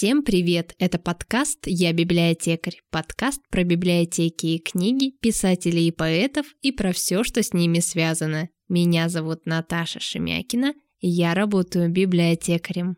Всем привет! Это подкаст «Я библиотекарь». Подкаст про библиотеки и книги, писателей и поэтов и про все, что с ними связано. Меня зовут Наташа Шемякина, и я работаю библиотекарем.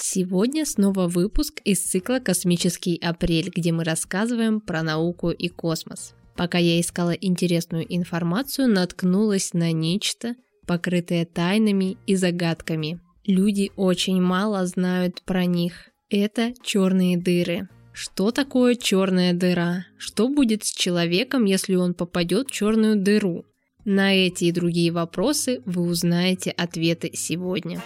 Сегодня снова выпуск из цикла «Космический апрель», где мы рассказываем про науку и космос. Пока я искала интересную информацию, наткнулась на нечто, покрытое тайнами и загадками – Люди очень мало знают про них. Это черные дыры. Что такое черная дыра? Что будет с человеком, если он попадет в черную дыру? На эти и другие вопросы вы узнаете ответы сегодня.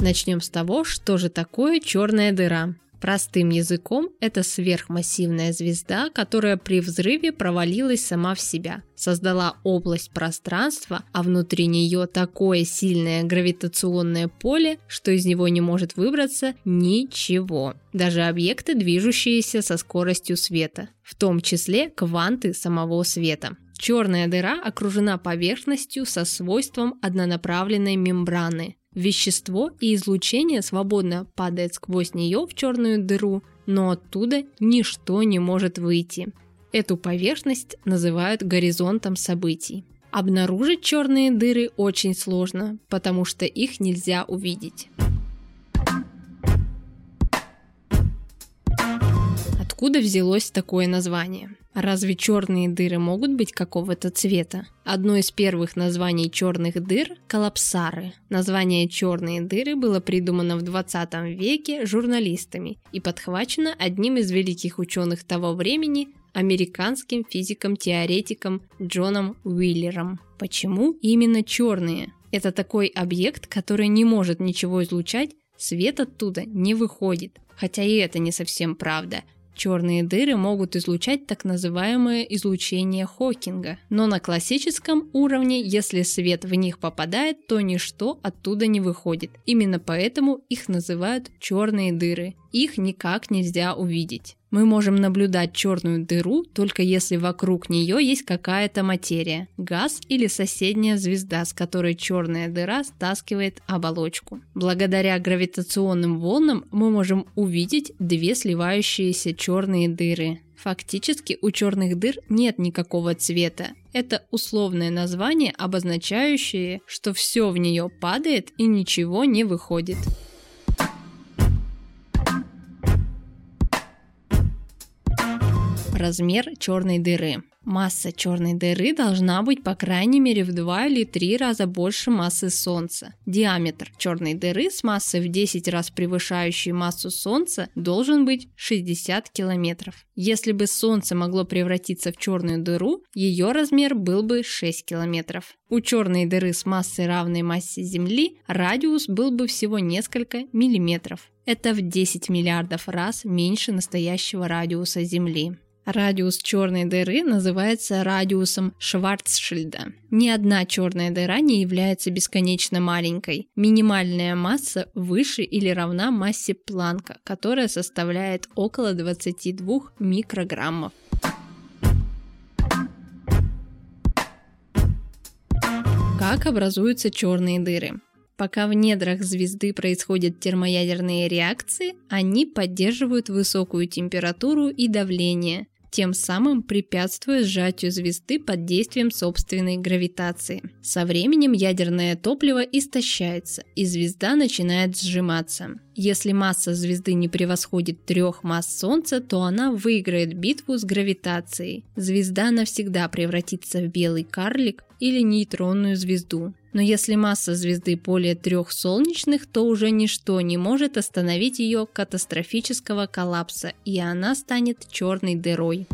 Начнем с того, что же такое черная дыра. Простым языком, это сверхмассивная звезда, которая при взрыве провалилась сама в себя, создала область пространства, а внутри нее такое сильное гравитационное поле, что из него не может выбраться ничего, даже объекты, движущиеся со скоростью света, в том числе кванты самого света. Черная дыра окружена поверхностью со свойством однонаправленной мембраны, Вещество и излучение свободно падает сквозь нее в черную дыру, но оттуда ничто не может выйти. Эту поверхность называют горизонтом событий. Обнаружить черные дыры очень сложно, потому что их нельзя увидеть. Откуда взялось такое название? Разве черные дыры могут быть какого-то цвета? Одно из первых названий черных дыр – коллапсары. Название «черные дыры» было придумано в 20 веке журналистами и подхвачено одним из великих ученых того времени – американским физиком-теоретиком Джоном Уиллером. Почему именно черные? Это такой объект, который не может ничего излучать, свет оттуда не выходит. Хотя и это не совсем правда – Черные дыры могут излучать так называемое излучение Хокинга, но на классическом уровне, если свет в них попадает, то ничто оттуда не выходит. Именно поэтому их называют черные дыры. Их никак нельзя увидеть. Мы можем наблюдать черную дыру только если вокруг нее есть какая-то материя, газ или соседняя звезда, с которой черная дыра стаскивает оболочку. Благодаря гравитационным волнам мы можем увидеть две сливающиеся черные дыры. Фактически у черных дыр нет никакого цвета. Это условное название, обозначающее, что все в нее падает и ничего не выходит. Размер черной дыры. Масса черной дыры должна быть по крайней мере в 2 или 3 раза больше массы Солнца. Диаметр черной дыры с массой в 10 раз превышающей массу Солнца должен быть 60 километров. Если бы Солнце могло превратиться в черную дыру, ее размер был бы 6 километров. У черной дыры с массой равной массе Земли радиус был бы всего несколько миллиметров. Это в 10 миллиардов раз меньше настоящего радиуса Земли. Радиус черной дыры называется радиусом Шварцшильда. Ни одна черная дыра не является бесконечно маленькой. Минимальная масса выше или равна массе Планка, которая составляет около 22 микрограммов. Как образуются черные дыры? Пока в недрах звезды происходят термоядерные реакции, они поддерживают высокую температуру и давление, тем самым препятствуя сжатию звезды под действием собственной гравитации. Со временем ядерное топливо истощается, и звезда начинает сжиматься. Если масса звезды не превосходит трех масс Солнца, то она выиграет битву с гравитацией. Звезда навсегда превратится в белый карлик или нейтронную звезду. Но если масса звезды более трех солнечных, то уже ничто не может остановить ее катастрофического коллапса, и она станет черной дырой.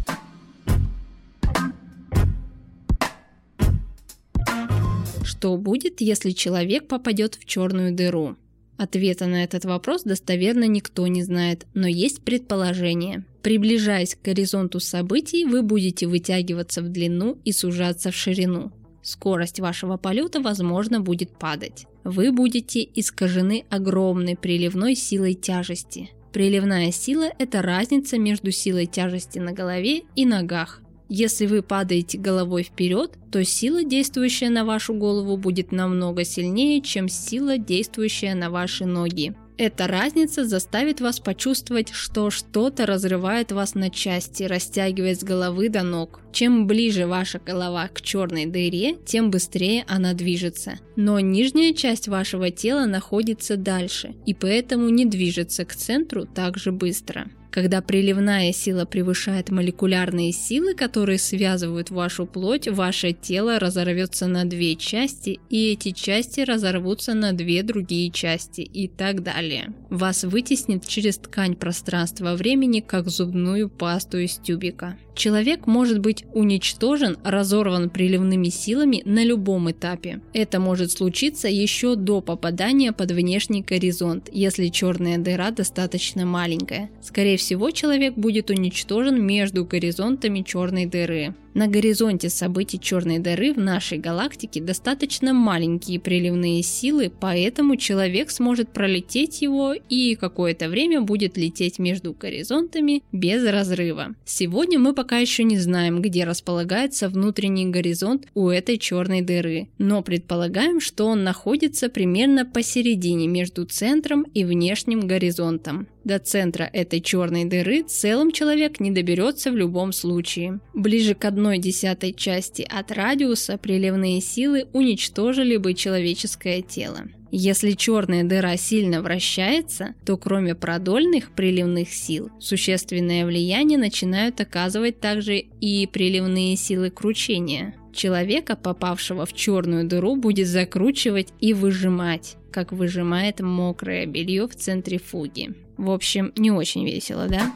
Что будет, если человек попадет в черную дыру? Ответа на этот вопрос достоверно никто не знает, но есть предположение. Приближаясь к горизонту событий, вы будете вытягиваться в длину и сужаться в ширину. Скорость вашего полета, возможно, будет падать. Вы будете искажены огромной приливной силой тяжести. Приливная сила – это разница между силой тяжести на голове и ногах. Если вы падаете головой вперед, то сила, действующая на вашу голову, будет намного сильнее, чем сила, действующая на ваши ноги. Эта разница заставит вас почувствовать, что что-то разрывает вас на части, растягивает с головы до ног. Чем ближе ваша голова к черной дыре, тем быстрее она движется. Но нижняя часть вашего тела находится дальше, и поэтому не движется к центру так же быстро. Когда приливная сила превышает молекулярные силы, которые связывают вашу плоть, ваше тело разорвется на две части, и эти части разорвутся на две другие части и так далее. Вас вытеснит через ткань пространства-времени, как зубную пасту из тюбика. Человек может быть уничтожен, разорван приливными силами на любом этапе. Это может случиться еще до попадания под внешний горизонт, если черная дыра достаточно маленькая. Скорее всего, человек будет уничтожен между горизонтами черной дыры. На горизонте событий черной дыры в нашей галактике достаточно маленькие приливные силы, поэтому человек сможет пролететь его и какое-то время будет лететь между горизонтами без разрыва. Сегодня мы пока еще не знаем, где располагается внутренний горизонт у этой черной дыры, но предполагаем, что он находится примерно посередине между центром и внешним горизонтом. До центра этой черной дыры целым человек не доберется в любом случае. Ближе к одной десятой части от радиуса приливные силы уничтожили бы человеческое тело. Если черная дыра сильно вращается, то кроме продольных приливных сил, существенное влияние начинают оказывать также и приливные силы кручения. Человека, попавшего в черную дыру, будет закручивать и выжимать, как выжимает мокрое белье в центрифуге. В общем, не очень весело, да?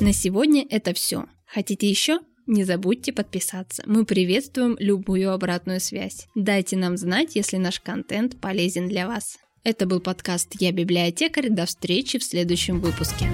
На сегодня это все. Хотите еще? Не забудьте подписаться. Мы приветствуем любую обратную связь. Дайте нам знать, если наш контент полезен для вас. Это был подкаст «Я библиотекарь». До встречи в следующем выпуске.